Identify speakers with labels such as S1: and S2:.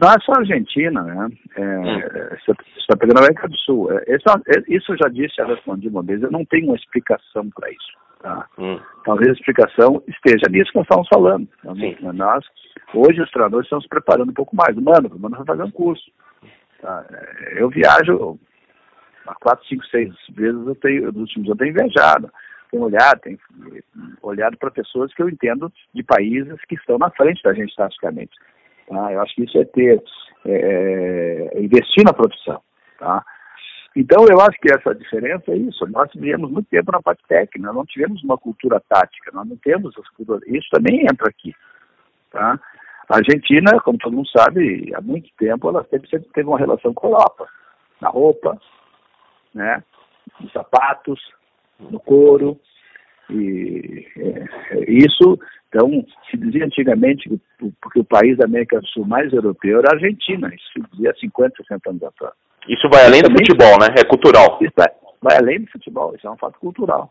S1: Não é só a Argentina, né? É, hum. Você está pegando a América do Sul. É, esse, é, isso eu já disse, já respondi uma vez, eu não tenho uma explicação para isso. Tá? Hum. Talvez a explicação esteja nisso que nós estamos falando. Sim. Nós, hoje, os treinadores estão se preparando um pouco mais. Mano, o Mano vai fazer um curso. Tá? É, eu viajo há quatro, cinco, seis vezes, eu tenho, nos últimos eu tenho viajado. Tenho olhado, tenho olhado para pessoas que eu entendo de países que estão na frente da gente taticamente. Tá? Eu acho que isso é ter, é, é, investir na profissão. Tá? Então, eu acho que essa diferença é isso. Nós vivemos muito tempo na parte técnica, nós não tivemos uma cultura tática, nós não temos Isso também entra aqui. Tá? A Argentina, como todo mundo sabe, há muito tempo ela sempre, sempre teve uma relação com a Europa, na roupa, né, nos sapatos, no couro, e é, isso, então, se dizia antigamente que porque o país da América do Sul mais europeu era a Argentina, isso dizia 50, 60 anos atrás.
S2: Isso vai além do futebol, né? É cultural.
S1: Isso vai, vai além do futebol, isso é um fato cultural.